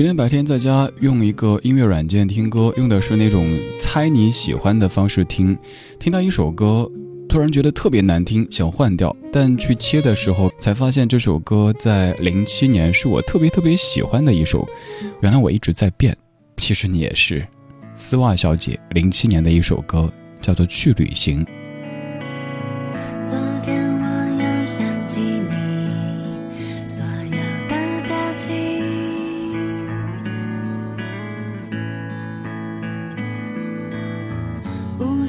今天白天在家用一个音乐软件听歌，用的是那种猜你喜欢的方式听。听到一首歌，突然觉得特别难听，想换掉，但去切的时候才发现这首歌在零七年是我特别特别喜欢的一首。原来我一直在变，其实你也是。丝袜小姐零七年的一首歌叫做《去旅行》。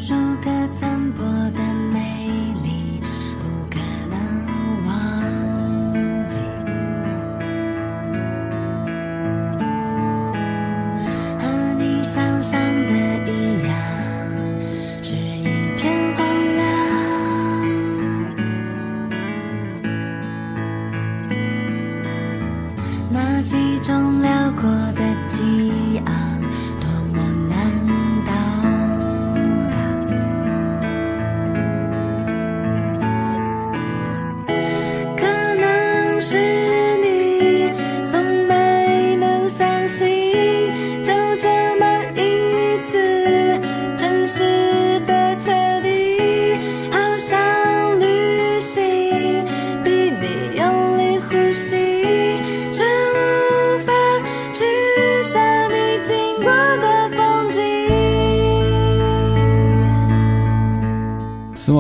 数个残破的。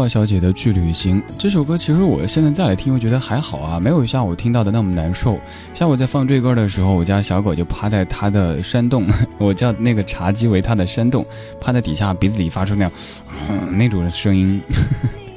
小姐的去旅行这首歌，其实我现在再来听，我觉得还好啊，没有像我听到的那么难受。像我在放这歌的时候，我家小狗就趴在它的山洞，我叫那个茶几为它的山洞，趴在底下鼻子里发出那样，嗯那种声音。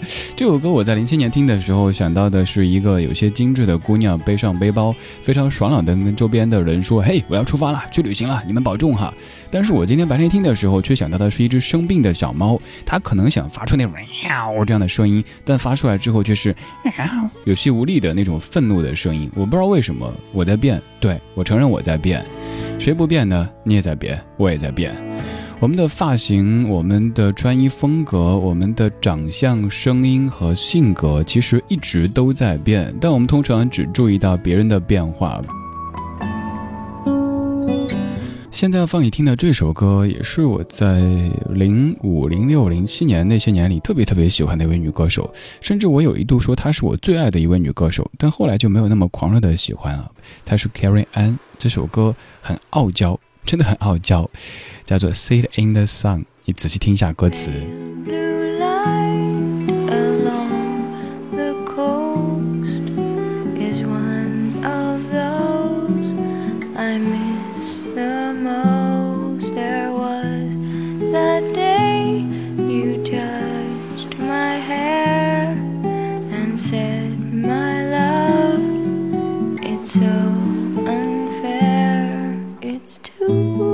这首歌我在零七年听的时候，想到的是一个有些精致的姑娘背上背包，非常爽朗的跟周边的人说：“嘿，我要出发了，去旅行了，你们保重哈。”但是我今天白天听的时候，却想到的是一只生病的小猫，它可能想发出那种喵这样的声音，但发出来之后却是有气无力的那种愤怒的声音。我不知道为什么我在变，对我承认我在变，谁不变呢？你也在变，我也在变。我们的发型、我们的穿衣风格、我们的长相、声音和性格，其实一直都在变，但我们通常只注意到别人的变化。现在放你听的这首歌，也是我在零五、零六、零七年那些年里特别特别喜欢的一位女歌手，甚至我有一度说她是我最爱的一位女歌手，但后来就没有那么狂热的喜欢了。她是 Carrie Ann，这首歌很傲娇。真的很傲娇，叫做《Sit in the Sun》，你仔细听一下歌词。it's too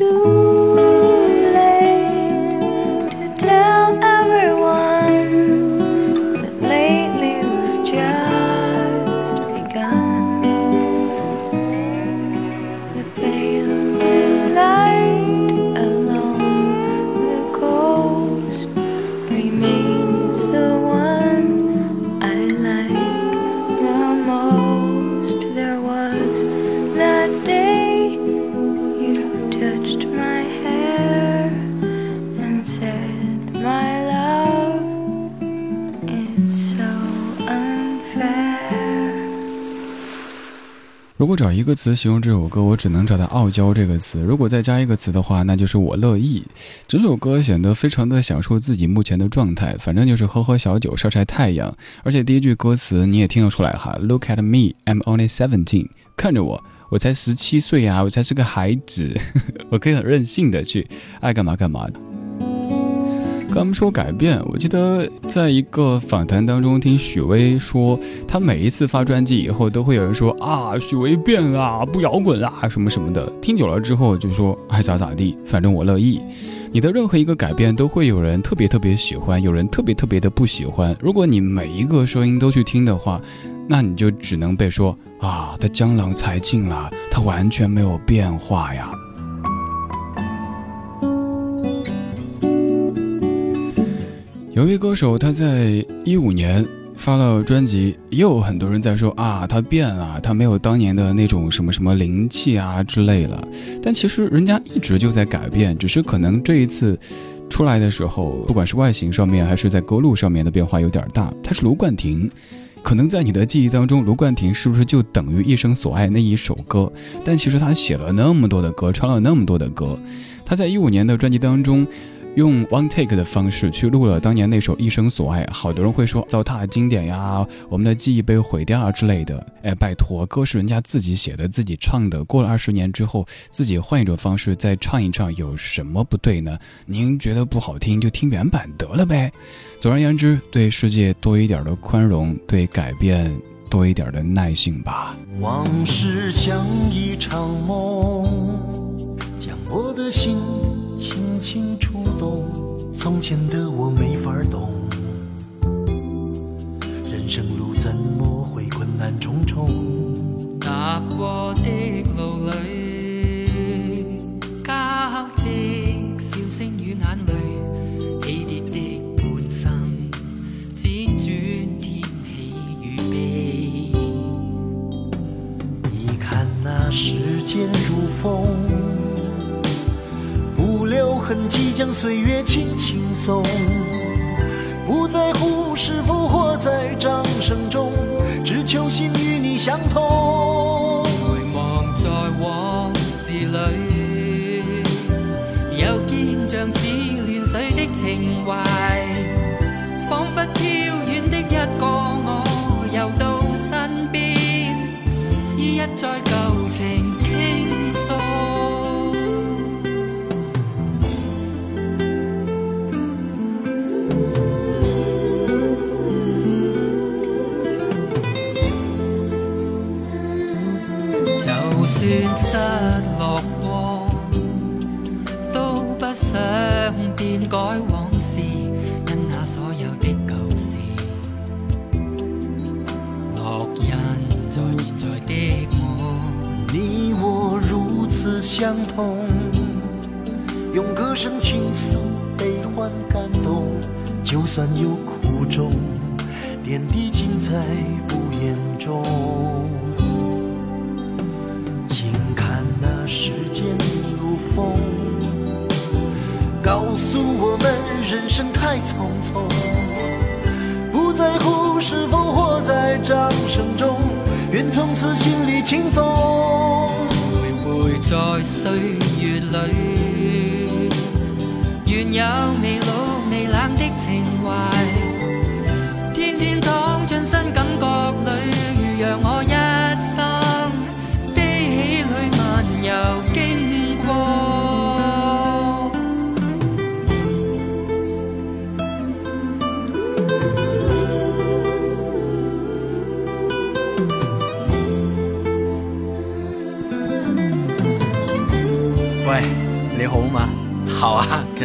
you. 如果找一个词形容这首歌，我只能找到“傲娇”这个词。如果再加一个词的话，那就是“我乐意”。整首歌显得非常的享受自己目前的状态，反正就是喝喝小酒、晒晒太阳。而且第一句歌词你也听得出来哈，“Look at me, I'm only seventeen。”看着我，我才十七岁啊，我才是个孩子，我可以很任性的去爱干嘛干嘛的。刚们说改变，我记得在一个访谈当中听许巍说，他每一次发专辑以后，都会有人说啊，许巍变了，不摇滚啦，什么什么的。听久了之后就说爱咋咋地，反正我乐意。你的任何一个改变都会有人特别特别喜欢，有人特别特别的不喜欢。如果你每一个声音都去听的话，那你就只能被说啊，他江郎才尽了，他完全没有变化呀。有一歌手，他在一五年发了专辑，也有很多人在说啊，他变了，他没有当年的那种什么什么灵气啊之类了。但其实人家一直就在改变，只是可能这一次出来的时候，不管是外形上面还是在歌路上面的变化有点大。他是卢冠廷，可能在你的记忆当中，卢冠廷是不是就等于一生所爱那一首歌？但其实他写了那么多的歌，唱了那么多的歌，他在一五年的专辑当中。用 one take 的方式去录了当年那首《一生所爱》，好多人会说糟蹋经典呀，我们的记忆被毁掉啊之类的。哎，拜托，歌是人家自己写的、自己唱的，过了二十年之后，自己换一种方式再唱一唱，有什么不对呢？您觉得不好听就听原版得了呗。总而言之，对世界多一点的宽容，对改变多一点的耐性吧。往事像一场梦，将我的心。轻轻触动，从前的我没法懂，人生路怎么会困难重重？踏过的路里，交织笑声与眼泪，起跌的半生，只转天喜与悲。你看那时间如风。痕迹将岁月轻轻送，不在乎是否活在掌声中，只求心与你相通。回望在往事里，又见像似乱水的情怀，仿佛飘远的一个我，又到身边，一再用歌声倾诉悲欢感动，就算有苦衷，点滴尽在不言中。请看那时间如风，告诉我们人生太匆匆。不在乎是否活在掌声中，愿从此心里轻松。徘徊在岁月里，愿有未老未冷的情怀，天天躺进新感觉里，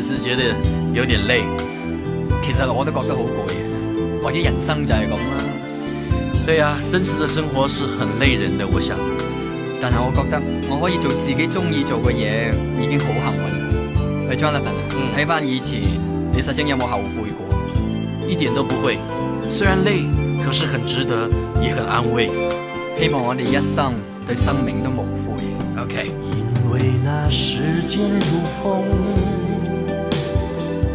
是觉得有点累。其实我都觉得好攰啊，或者人生就系咁啦。对呀，真实的生活是很累人的，我想。但系我觉得我可以做自己中意做嘅嘢，已经好幸运。喂，Jonathan，睇翻以前，你实情有冇后悔过？一点都不会。虽然累，可是很值得，也很安慰。希望我哋一生对生命都无悔。OK。因为那时间如风，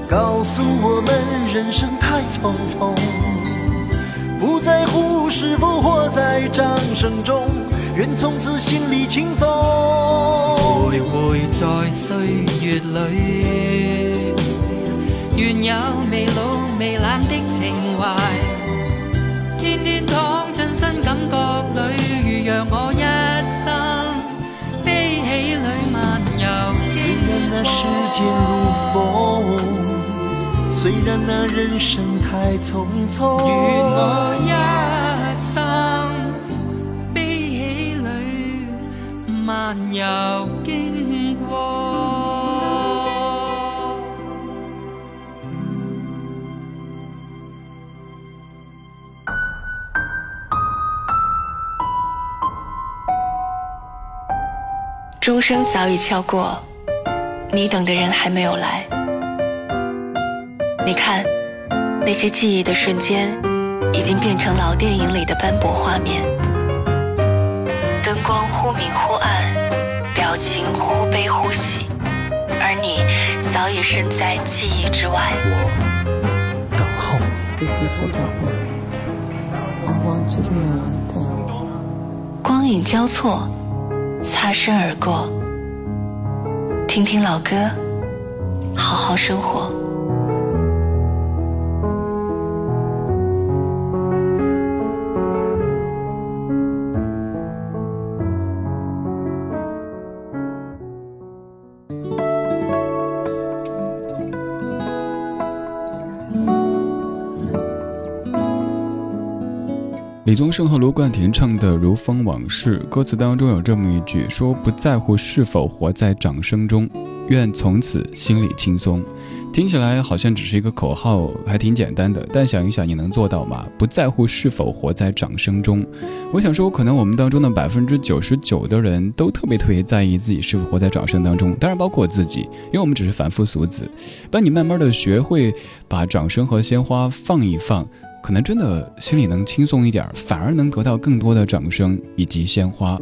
告诉我们人生太匆匆。不在乎是否活在掌声中，愿从此心里轻松。徘徊在岁月里，愿有未老未冷的情怀，天天躺进新感觉里，如让我一生悲喜里漫游虽然那时间如风，虽然那人生太匆匆，愿我一生悲喜里漫游经过。钟声早已敲过，你等的人还没有来。你看，那些记忆的瞬间，已经变成老电影里的斑驳画面。灯光忽明忽暗，表情忽悲忽喜，而你早已身在记忆之外。等候.光影交错，擦身而过。听听老歌，好好生活。李宗盛和卢冠廷唱的《如风往事》，歌词当中有这么一句，说不在乎是否活在掌声中，愿从此心里轻松。听起来好像只是一个口号，还挺简单的，但想一想，你能做到吗？不在乎是否活在掌声中，我想说，可能我们当中的百分之九十九的人都特别特别在意自己是否活在掌声当中，当然包括我自己，因为我们只是凡夫俗子。当你慢慢的学会把掌声和鲜花放一放。可能真的心里能轻松一点，反而能得到更多的掌声以及鲜花。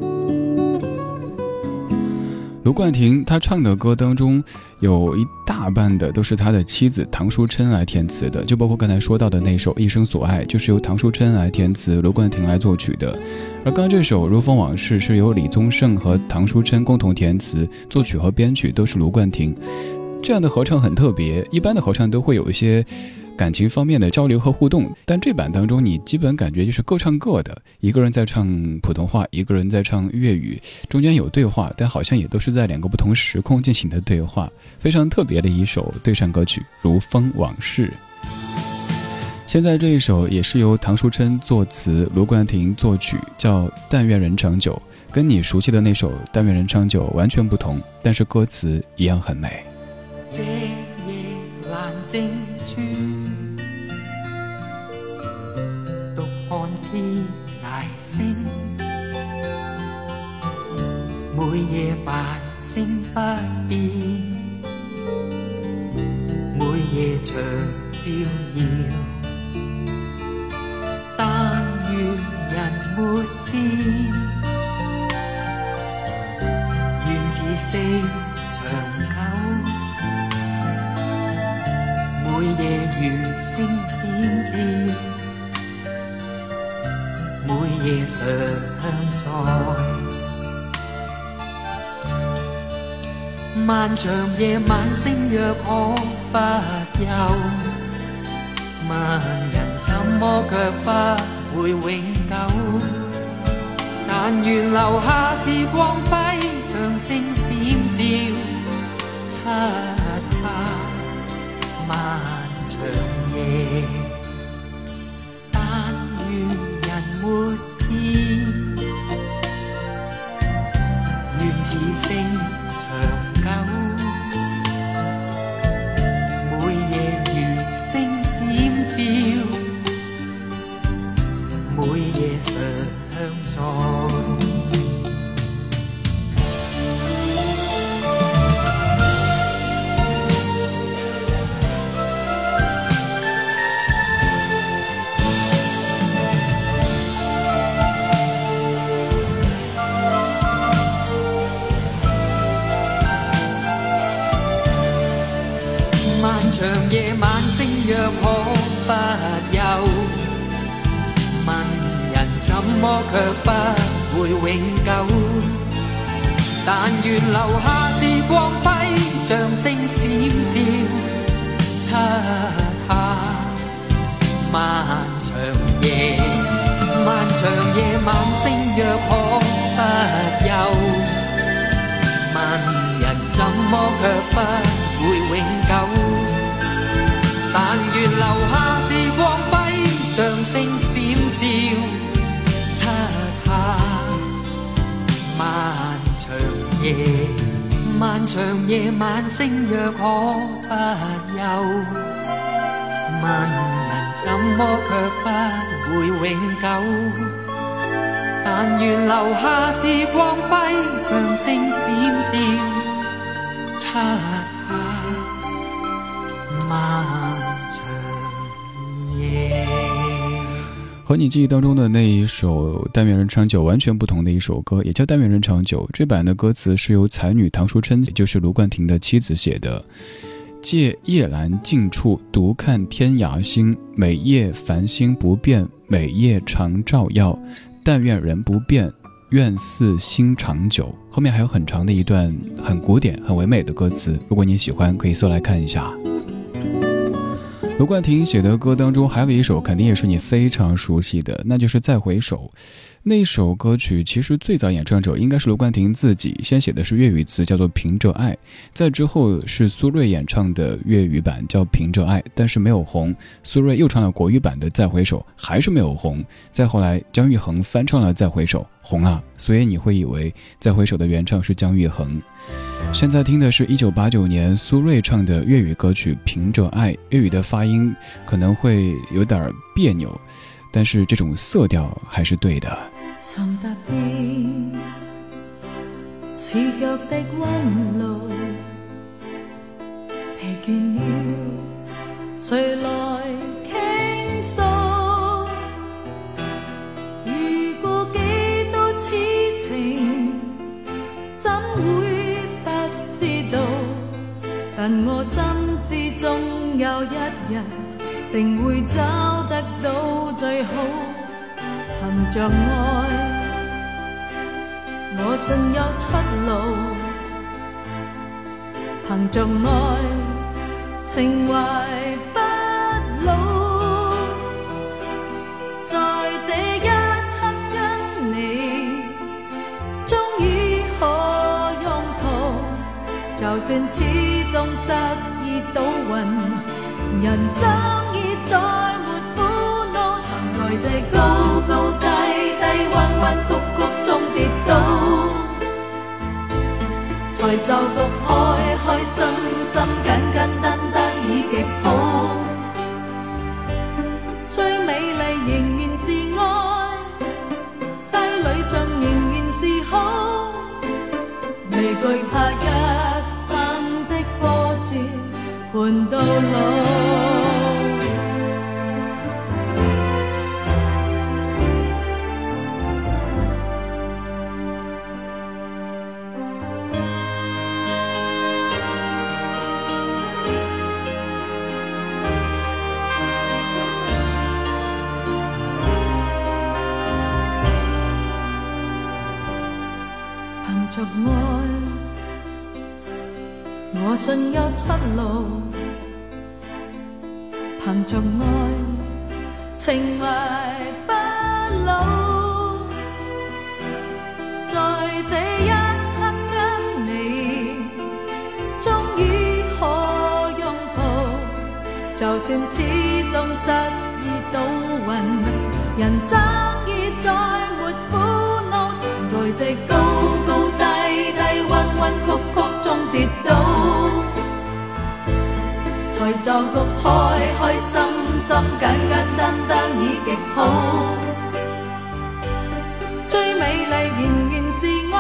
卢冠廷他唱的歌当中，有一大半的都是他的妻子唐书琛来填词的，就包括刚才说到的那首《一生所爱》，就是由唐书琛来填词，卢冠廷来作曲的。而刚刚这首《如风往事》是由李宗盛和唐书琛共同填词，作曲和编曲都是卢冠廷。这样的合唱很特别，一般的合唱都会有一些。感情方面的交流和互动，但这版当中你基本感觉就是各唱各的，一个人在唱普通话，一个人在唱粤语，中间有对话，但好像也都是在两个不同时空进行的对话，非常特别的一首对唱歌曲《如风往事》。现在这一首也是由唐书琛作词，卢冠廷作曲，叫《但愿人长久》，跟你熟悉的那首《但愿人长久》完全不同，但是歌词一样很美。这夜阑静处，独看天涯星，每夜繁星不变，每夜长照耀。但愿人没变，愿此色星閃照，每夜常在。漫長夜晚星若可不休，問人怎麼卻不會永久？但願留下是光輝，像星閃照，但愿人没变，愿此生长久。每夜如星闪照，但愿留下是光辉，像星闪照，漆下漫长夜，漫长夜，晚星若可不休，问人怎么却不会永久？但愿留下是光辉，像星闪照，漆下漫夜，漫长夜，晚星若可不休，问人怎么却不会永久？但愿留下是光辉，像星闪照，漆下和你记忆当中的那一首《但愿人长久》完全不同的一首歌，也叫《但愿人长久》。这版的歌词是由才女唐淑琛，也就是卢冠廷的妻子写的。借夜阑静处独看天涯星，每夜繁星不变，每夜常照耀。但愿人不变，愿似心长久。后面还有很长的一段很古典、很唯美的歌词，如果你喜欢，可以搜来看一下。卢冠廷写的歌当中，还有一首肯定也是你非常熟悉的，那就是《再回首》。那首歌曲其实最早演唱者应该是卢冠廷自己，先写的是粤语词，叫做《凭着爱》，再之后是苏芮演唱的粤语版，叫《凭着爱》，但是没有红。苏芮又唱了国语版的《再回首》，还是没有红。再后来，姜育恒翻唱了《再回首》，红了，所以你会以为《再回首》的原唱是姜育恒。现在听的是一九八九年苏芮唱的粤语歌曲《凭着爱》，粤语的发音可能会有点别扭，但是这种色调还是对的。疲倦了，谁来我心知终有一日，定会找得到最好。凭着爱，我信有出路。凭着爱，情怀不老。在这一刻跟你，终于就算始终失意倒运，人生已再没苦恼。曾在这高高低低、弯弯曲曲中跌倒，才骤觉开开心心、简简单单已极好。最美丽仍然是爱，低里上仍然是好，未惧怕一伴到老。凭着爱，我信有出路。凭着爱，情怀不老。在这一刻跟你，终于可拥抱。就算始终失意倒运，人生已再没苦恼。曾在这高高低低、弯弯曲曲中跌倒，才骤觉开开心心、简简单单已极好。最美丽仍然是爱，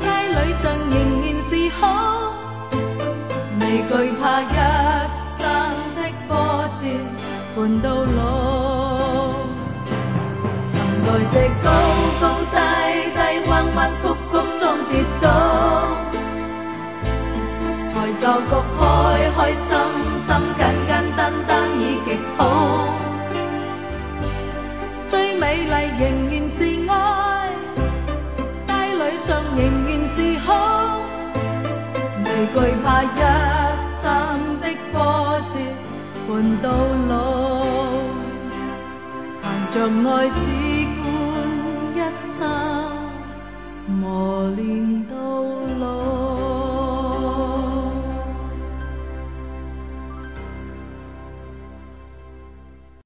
街里上仍然是好，未惧怕一生的波折伴到老。曾在这高高低低、弯弯曲曲中跌倒，才骤觉开开心心、简简单单已极好。最美丽仍然是爱，低里上仍然是好，未惧怕一生的波折伴到老，凭着爱只管一生磨练。